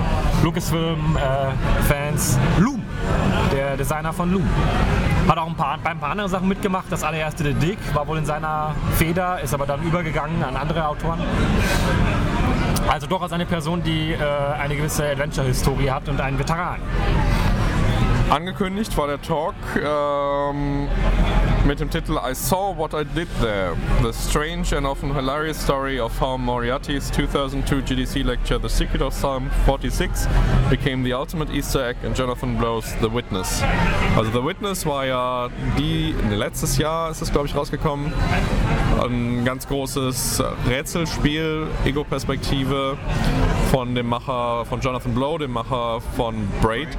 Lucasfilm-Fans Loom, der Designer von Loom. Hat auch ein paar, bei ein paar anderen Sachen mitgemacht. Das allererste The Dick war wohl in seiner Feder, ist aber dann übergegangen an andere Autoren. Also durchaus eine Person, die äh, eine gewisse Adventure-Historie hat und einen Veteran. Angekündigt war der Talk ähm, mit dem Titel I Saw What I Did There. The strange and often hilarious story of how Moriarty's 2002 GDC lecture The Secret of Psalm 46 became the ultimate Easter egg in Jonathan Blow's The Witness. Also The Witness war ja die, letztes Jahr ist es glaube ich rausgekommen, ein ganz großes Rätselspiel, Ego-Perspektive von dem Macher, von Jonathan Blow, dem Macher von Braid.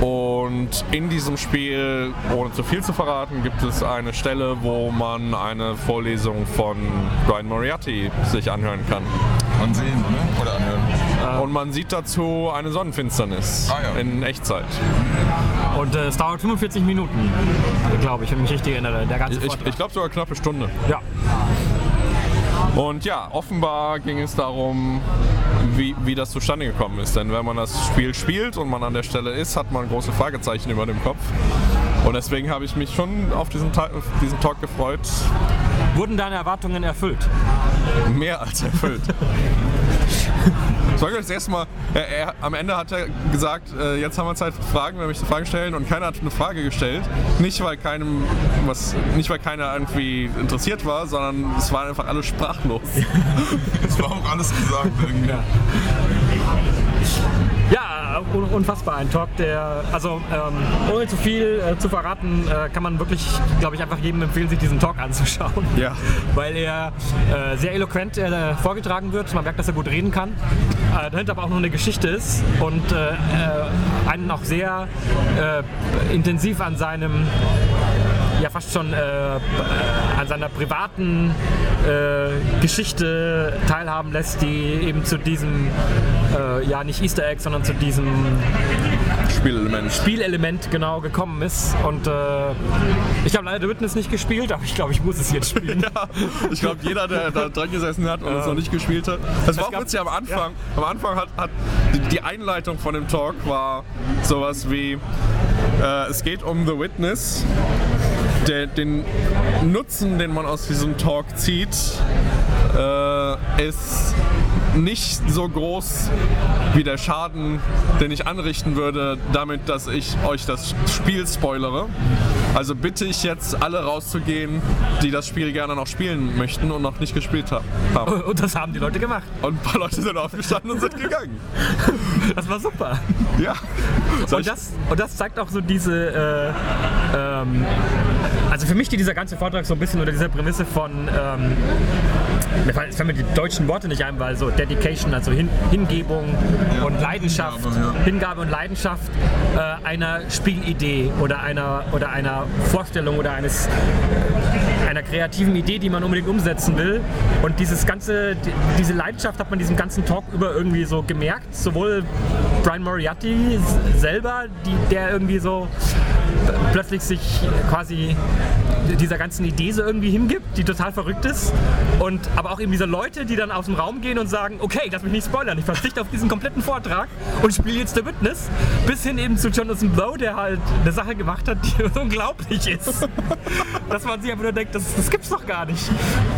Und in diesem Spiel, ohne zu viel zu verraten, gibt es eine Stelle, wo man eine Vorlesung von Brian Moriarty sich anhören kann. Ansehen, ne? Oder anhören. Und man sieht dazu eine Sonnenfinsternis Ah, ja. in Echtzeit. Und äh, es dauert 45 Minuten, glaube ich, wenn ich mich richtig erinnere. Der ganze Ich, Vortrag. ich glaube sogar knappe Stunde. ja. Und ja, offenbar ging es darum, wie, wie das zustande gekommen ist. Denn wenn man das Spiel spielt und man an der Stelle ist, hat man große Fragezeichen über dem Kopf. Und deswegen habe ich mich schon auf diesen, Ta- auf diesen Talk gefreut. Wurden deine Erwartungen erfüllt? Mehr als erfüllt. Das war das erste Mal, er, er, am Ende hat er gesagt, äh, jetzt haben wir Zeit für Fragen, wenn wir Fragen stellen und keiner hat eine Frage gestellt. Nicht weil keinem was, nicht weil keiner irgendwie interessiert war, sondern es waren einfach alle sprachlos. Es war auch alles gesagt irgendwie. Ja, un- unfassbar. Ein Talk, der, also ähm, ohne zu viel äh, zu verraten, äh, kann man wirklich, glaube ich, einfach jedem empfehlen, sich diesen Talk anzuschauen. Ja. Weil er äh, sehr eloquent äh, vorgetragen wird. Man merkt, dass er gut reden kann. Äh, dahinter aber auch noch eine Geschichte ist und äh, einen auch sehr intensiv an seinem ja fast schon äh, an seiner privaten äh, Geschichte teilhaben lässt, die eben zu diesem, äh, ja nicht Easter Egg, sondern zu diesem Spielelement. Spielelement genau gekommen ist. Und äh, ich habe leider The Witness nicht gespielt, aber ich glaube, ich muss es jetzt spielen. Ja, ich glaube, jeder, der da dran gesessen hat und es noch nicht gespielt hat. Das war auch witzig am Anfang. Am Anfang hat, hat die, die Einleitung von dem Talk war sowas wie: äh, Es geht um The Witness. Der, den Nutzen, den man aus diesem Talk zieht, äh, ist nicht so groß wie der Schaden, den ich anrichten würde, damit, dass ich euch das Spiel spoilere. Also bitte ich jetzt alle rauszugehen, die das Spiel gerne noch spielen möchten und noch nicht gespielt ha- haben. Und das haben die Leute gemacht. Und ein paar Leute sind aufgestanden und sind gegangen. Das war super. Ja. Soll Und das, und das zeigt auch so diese, äh, ähm, also für mich steht dieser ganze Vortrag so ein bisschen unter dieser Prämisse von, ähm, mir fallen mir die deutschen Worte nicht ein, weil so Dedication, also Hin Hingebung und Leidenschaft, Hingabe, ja. Hingabe und Leidenschaft äh, einer Spielidee oder einer, oder einer Vorstellung oder eines einer kreativen Idee, die man unbedingt umsetzen will. Und dieses ganze, die, diese Leidenschaft hat man diesem ganzen Talk über irgendwie so gemerkt. Sowohl Brian Moriarty selber, die, der irgendwie so plötzlich sich quasi dieser ganzen Idee so irgendwie hingibt, die total verrückt ist. Und aber auch eben diese Leute, die dann aus dem Raum gehen und sagen, okay, lass mich nicht spoilern, ich verzichte auf diesen kompletten Vortrag und spiele jetzt The Witness, bis hin eben zu Jonathan Blow, der halt eine Sache gemacht hat, die unglaublich ist. Dass man sich einfach nur denkt, das, das gibt's doch gar nicht.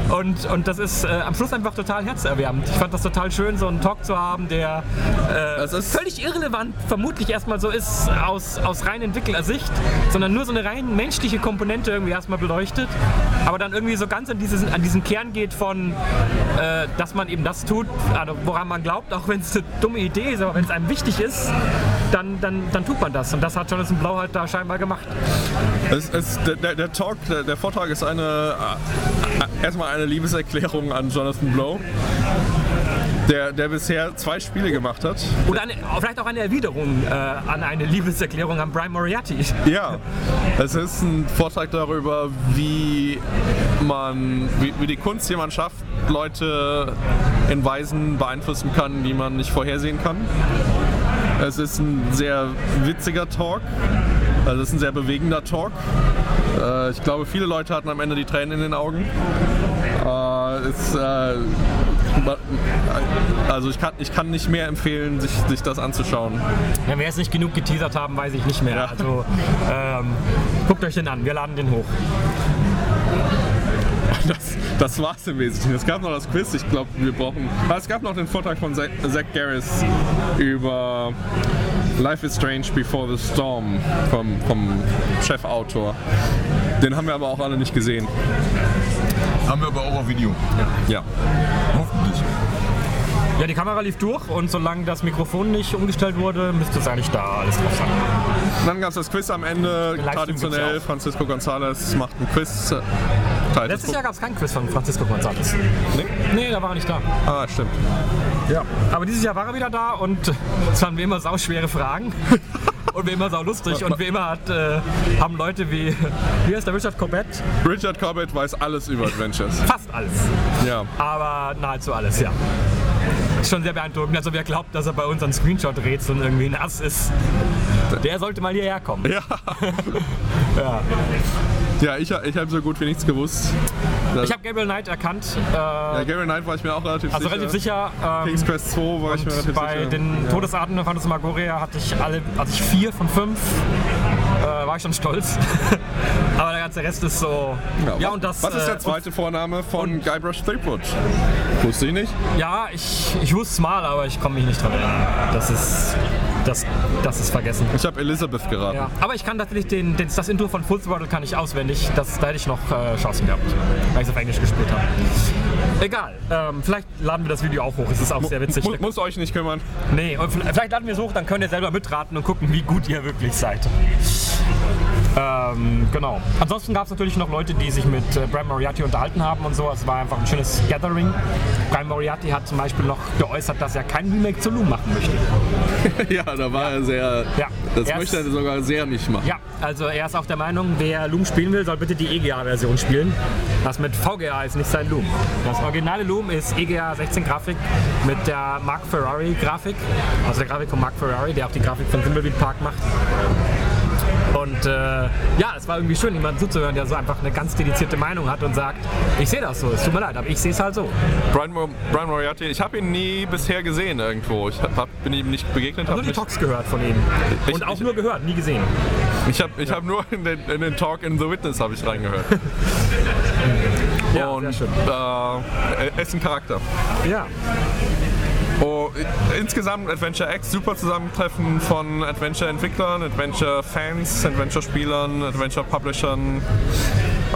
Und, und das ist äh, am Schluss einfach total herzerwärmend. Ich fand das total schön, so einen Talk zu haben, der äh, völlig irrelevant vermutlich erstmal so ist aus, aus rein Entwicklersicht, sondern nur so eine rein menschliche Komponente irgendwie erstmal beleuchtet, aber dann irgendwie so ganz an, dieses, an diesen Kern geht von, äh, dass man eben das tut, also woran man glaubt, auch wenn es eine dumme Idee ist, aber wenn es einem wichtig ist, dann, dann, dann tut man das. Und das hat Jonathan Blau halt da scheinbar gemacht. Es, es, der- der, Talk, der, der Vortrag ist eine äh, erstmal eine Liebeserklärung an Jonathan Blow, der, der bisher zwei Spiele gemacht hat. Oder eine, vielleicht auch eine Erwiderung äh, an eine Liebeserklärung an Brian Moriarty. Ja, es ist ein Vortrag darüber, wie man, wie, wie die Kunst jemand schafft, Leute in Weisen beeinflussen kann, die man nicht vorhersehen kann. Es ist ein sehr witziger Talk. Also es ist ein sehr bewegender Talk. Äh, ich glaube, viele Leute hatten am Ende die Tränen in den Augen. Äh, es, äh, also ich kann, ich kann nicht mehr empfehlen, sich, sich das anzuschauen. Wenn wir jetzt nicht genug geteasert haben, weiß ich nicht mehr. Ja. Also ähm, guckt euch den an, wir laden den hoch. Das, das war's im Wesentlichen. Es gab noch das Quiz, ich glaube, wir brauchen. Ah, es gab noch den Vortrag von Zach, Zach Garris über Life is Strange Before the Storm vom, vom Chefautor. Den haben wir aber auch alle nicht gesehen. Haben wir aber auch auf Video. Ja. Hoffentlich. Ja, die Kamera lief durch und solange das Mikrofon nicht umgestellt wurde, müsste es eigentlich da alles drauf sein. Dann gab es das Quiz am Ende. Traditionell. Francisco Gonzalez macht ein Quiz. Letztes Jahr gab es keinen Quiz von Francisco González. Nee? Nee, da war er nicht da. Ah, stimmt. Ja. Aber dieses Jahr war er wieder da und es waren wie immer sauschwere Fragen. Und wie immer sau lustig und wie immer hat, äh, haben Leute wie, wie heißt der Richard Corbett? Richard Corbett weiß alles über Adventures. Fast alles. Ja. Aber nahezu alles, ja. Ist schon sehr beeindruckend. Also wer glaubt, dass er bei unseren Screenshot-Rätseln irgendwie ein Ass ist, der sollte mal hierher kommen. Ja. Ja, ich, ich habe so gut wie nichts gewusst. Ich habe Gabriel Knight erkannt. Äh, Ja, Gary Knight war ich mir auch relativ also sicher. relativ sicher. Ähm, King's Quest 2 war ich mir relativ bei sicher. den Todesarten von Phantasmagoria hatte ich alle, also ich vier von fünf, äh, war ich schon stolz. Aber der ganze Rest ist so. Ja, und das. Was ist äh, der zweite Vorname von Guybrush Threepwood? Wusste ich nicht. Ja, ich, ich wusste es mal, aber ich komme mich nicht dran erinnern. Das ist. Das, das ist vergessen. Ich habe Elizabeth geraten. Ja. Aber ich kann tatsächlich den, den, das Intro von Full Throttle kann ich auswendig. Das, da hätte ich noch äh, Chancen gehabt, weil ich es auf Englisch gespielt habe. Egal, ähm, vielleicht laden wir das Video auch hoch. Es ist auch sehr witzig. Mu muss euch nicht kümmern. Nee, vielleicht laden wir es hoch, dann könnt ihr selber mitraten und gucken, wie gut ihr wirklich seid. Ähm, genau. Ansonsten gab es natürlich noch Leute, die sich mit äh, Brian Moriarty unterhalten haben und so. Es war einfach ein schönes Gathering. Brian Moriarty hat zum Beispiel noch geäußert, dass er kein Remake zu Loom machen möchte. ja, da war er sehr. Ja. Das Er möchte er sogar sehr nicht machen. Ja, also er ist auch der Meinung, wer Loom spielen will, soll bitte die EGA-Version spielen. Das mit VGA ist nicht sein Loom. Das originale Loom ist EGA 16 Grafik mit der Mark Ferrari Grafik, also der Grafik von Mark Ferrari, der auch die Grafik von Thimbleweed Park macht. Und äh, ja, es war irgendwie schön, jemandem zuzuhören, der so einfach eine ganz dedizierte Meinung hat und sagt, ich sehe das so, es tut mir leid, aber ich sehe es halt so. Brian, Mo Brian Moriarty, ich habe ihn nie bisher gesehen irgendwo. Ich hab, bin ihm nicht begegnet. Ich Hab habe nur die Talks gehört von ihm. Ich- Und auch ich- nur gehört, nie gesehen. ich habe ich hab nur in den, in den Talk in The Witness habe ich reingehört. Ja, Und sehr schön. äh, er ist ein Charakter. Ja. Oh, insgesamt Adventure X, super Zusammentreffen von Adventure-Entwicklern, Adventure-Fans, Adventure-Spielern, Adventure-Publishern,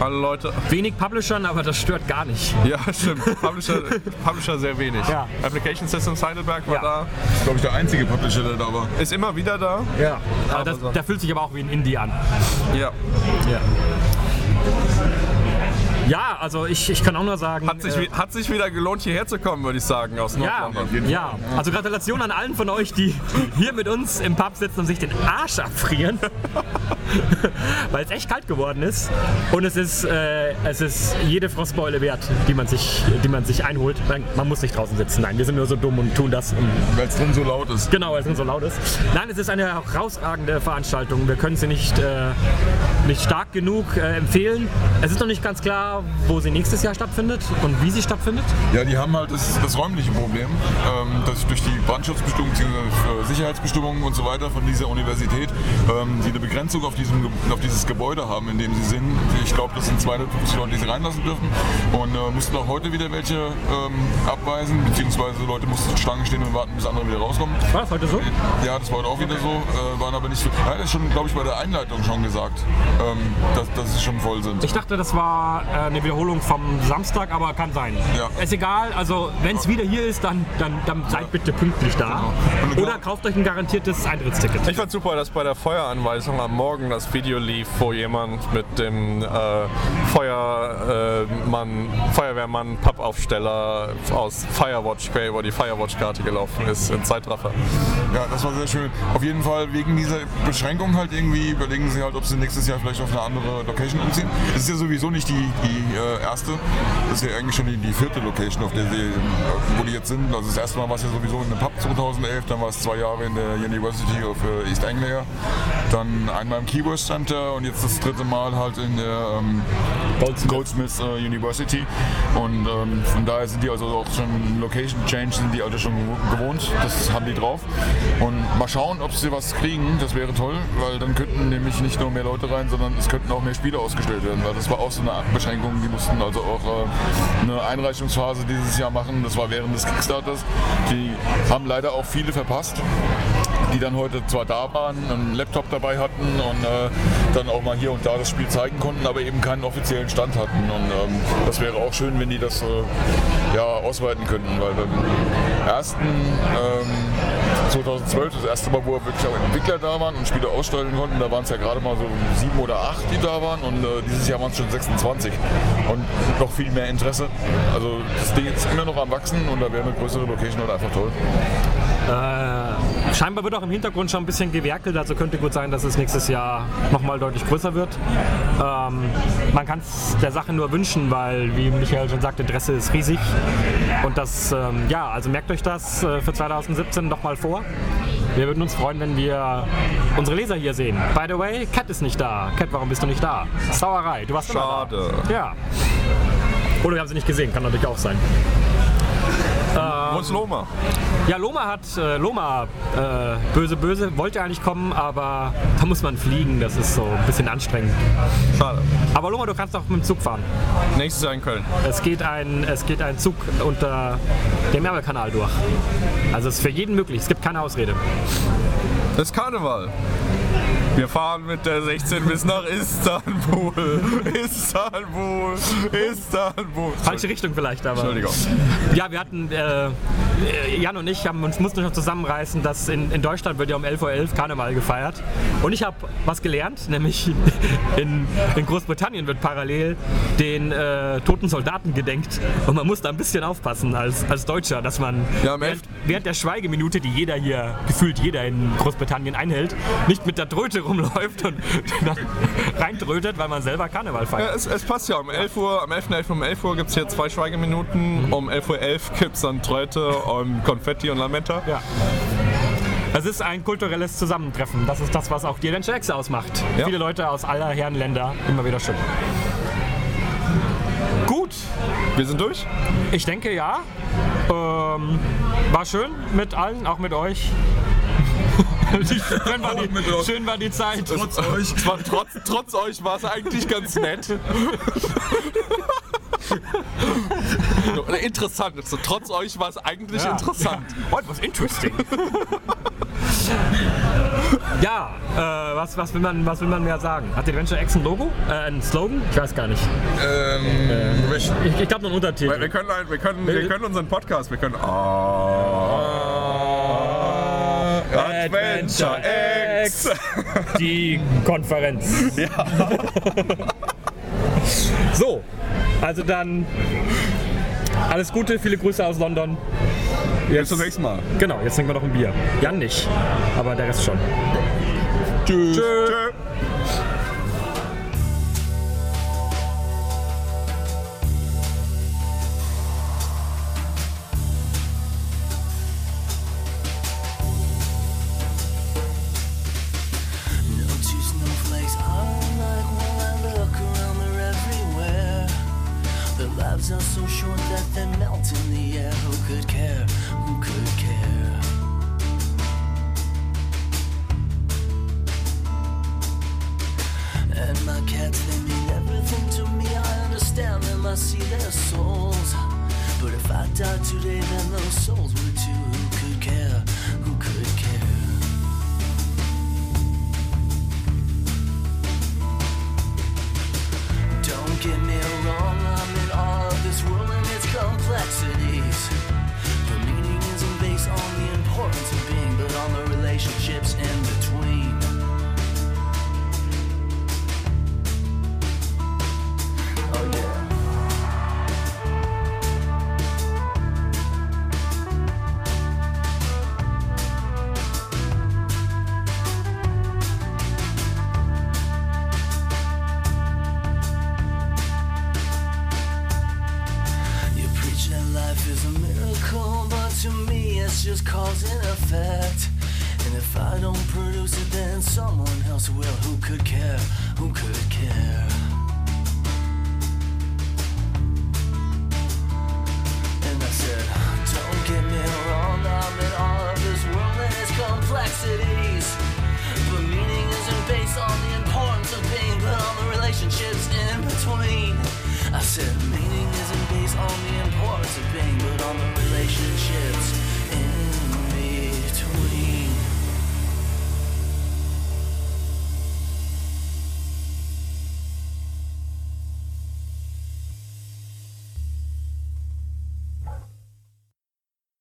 alle Leute. Wenig Publishern, aber das stört gar nicht. Ja, stimmt. Publisher, Publisher sehr wenig. Ja. Application Systems Heidelberg war Ja. da, Das ist, glaube ich, der einzige Publisher, der da war. ist immer wieder da. Ja. Aber das, so. der fühlt sich aber auch wie ein Indie an. Ja. Ja. Also ich, ich kann auch nur sagen. Hat sich, äh, hat sich wieder gelohnt, hierher zu kommen, würde ich sagen, aus ja, Nordlondon. ja, also Gratulation an allen von euch, die hier mit uns im Pub sitzen und sich den Arsch abfrieren. Weil es echt kalt geworden ist. Und es ist, äh, es ist jede Frostbeule wert, die man sich, die man sich einholt. Man muss nicht draußen sitzen. Nein, wir sind nur so dumm und tun das. Weil es drin so laut ist. Genau, weil es so laut ist. Nein, es ist eine herausragende Veranstaltung. Wir können sie nicht, äh, nicht stark genug äh, empfehlen. Es ist noch nicht ganz klar, wo sie nächstes Jahr stattfindet und wie sie stattfindet. Ja, die haben halt das, das räumliche Problem, ähm, dass durch die Brandschutzbestimmungen, bzw. Sicherheitsbestimmungen und so weiter von dieser Universität, ähm, die eine Begrenzung auf, diesem, auf dieses Gebäude haben, in dem sie sind. Ich glaube, das sind 250 Leute, die sie reinlassen dürfen und äh, mussten auch heute wieder welche ähm, abweisen, beziehungsweise Leute mussten Schlange stehen und warten, bis andere wieder rauskommen. War das heute so? Ja, das war heute auch wieder so, äh, waren aber nicht so. Er hat es schon, glaube ich, bei der Einleitung schon gesagt, ähm, dass, dass sie schon voll sind. Ich dachte, das war äh, eine Wiederholung vom Samstag, aber kann sein. Ja. Ist egal, also wenn es wieder hier ist, dann, dann, dann seid bitte pünktlich da. Du Oder kauft euch ein garantiertes Eintrittsticket. Ich fand super, dass bei der Feueranweisung am Morgen das Video lief, wo jemand mit dem äh, Feuermann, Feuerwehrmann Pappaufsteller aus Firewatch, wo die Firewatch-Karte gelaufen ist, in Zeitraffer. Ja, das war sehr schön. Auf jeden Fall wegen dieser Beschränkung halt irgendwie überlegen sie halt, ob sie nächstes Jahr vielleicht auf eine andere Location umziehen. Das ist ja sowieso nicht die, die äh, erste, das ist ja eigentlich schon die, die vierte Location, auf der sie, äh, wo die jetzt sind. Also das erste Mal war es ja sowieso in einem Pub 2011, dann war es zwei Jahre in der University of äh, East Anglia, dann einmal im Keyworth Center und jetzt das dritte Mal halt in der ähm, Goldsmiths äh, University. Und ähm, von daher sind die also auch schon Location Change, sind die also schon gewohnt. Das haben die drauf. Und mal schauen, ob sie was kriegen. Das wäre toll, weil dann könnten nämlich nicht nur mehr Leute rein, sondern es könnten auch mehr Spiele ausgestellt werden. Weil das war auch so eine Beschränkung. Die mussten also auch äh, eine Einreichungsphase dieses Jahr machen. Das war während des Kickstarters. Die haben leider auch viele verpasst die dann heute zwar da waren, einen Laptop dabei hatten und äh, dann auch mal hier und da das Spiel zeigen konnten, aber eben keinen offiziellen Stand hatten. Und ähm, das wäre auch schön, wenn die das äh, ja, ausweiten könnten, weil beim ersten ähm, 2012, das erste Mal, wo wirklich auch Entwickler da waren und Spiele ausstellen konnten, da waren es ja gerade mal so sieben oder acht, die da waren und äh, dieses Jahr waren es schon 26 und noch viel mehr Interesse. Also das Ding ist immer noch am Wachsen und da wäre eine größere Location halt einfach toll. Äh, scheinbar wird auch im Hintergrund schon ein bisschen gewerkelt, also könnte gut sein, dass es nächstes Jahr nochmal deutlich größer wird. Ähm, man kann es der Sache nur wünschen, weil, wie Michael schon sagt, Interesse ist riesig. Und das, ähm, ja, also merkt euch das äh, für 2017 doch mal vor. Wir würden uns freuen, wenn wir unsere Leser hier sehen. By the way, Cat ist nicht da. Cat, warum bist du nicht da? Sauerei, du warst immer Schade. da. Ja. Oder wir haben sie nicht gesehen, kann natürlich auch sein. Wo ist Loma? Ja, Loma hat, äh, Loma, äh, böse, böse, wollte eigentlich kommen, aber da muss man fliegen, das ist so ein bisschen anstrengend. Schade. Aber Loma, du kannst auch mit dem Zug fahren. Nächstes Jahr in Köln. Es geht ein, es geht ein Zug unter dem Ärmelkanal durch. Also es ist für jeden möglich, es gibt keine Ausrede. Das ist Karneval. Wir fahren mit der 16 bis nach Istanbul. Istanbul. Istanbul. Falsche Richtung vielleicht, aber. Entschuldigung. Ja, wir hatten, äh, Jan und ich haben uns mussten noch zusammenreißen, dass in, in Deutschland wird ja um 11.11 Uhr Karneval gefeiert. Und ich habe was gelernt, nämlich in, in Großbritannien wird parallel den äh, toten Soldaten gedenkt. Und man muss da ein bisschen aufpassen als, als Deutscher, dass man Ja, während, 11. während der Schweigeminute, die jeder hier, gefühlt jeder in Großbritannien einhält, nicht mit der Tröte rumläuft und dann reintrötet, weil man selber Karneval feiert. Ja, es, es passt ja. Um 11 Uhr, am 11.11. um 11 Uhr gibt es hier zwei Schweigeminuten. Um 11.11 Uhr gibt es dann Tröte und Konfetti und Lametta. Ja. Es ist ein kulturelles Zusammentreffen. Das ist das, was auch die Adventure X ausmacht. Ja. Viele Leute aus aller Herren Länder, immer wieder schön. Gut, Wir sind durch. ich denke ja. Ähm, war schön mit allen, auch mit euch. Schön, war die, schön war die Zeit. Trotz euch. Trotz, trotz euch war es eigentlich ganz nett. Interessant. So, trotz euch war es eigentlich interessant. What was interesting? ja, äh, was, was, will man, was will man mehr sagen? Hat die Adventure X ein Logo? Äh, ein Slogan? Ich weiß gar nicht. Ähm, Ich, ich glaube, noch ein Untertitel. Wir können, ein- wir, können, wir können unseren Podcast, wir können. Ah, Adventure X! Die Konferenz. Ja. so, also dann alles Gute, viele Grüße aus London. Jetzt zum nächsten Mal. Genau, jetzt trinken wir noch ein Bier. Jan nicht, aber der Rest schon. Tschüss. Tschüss. Tschüss.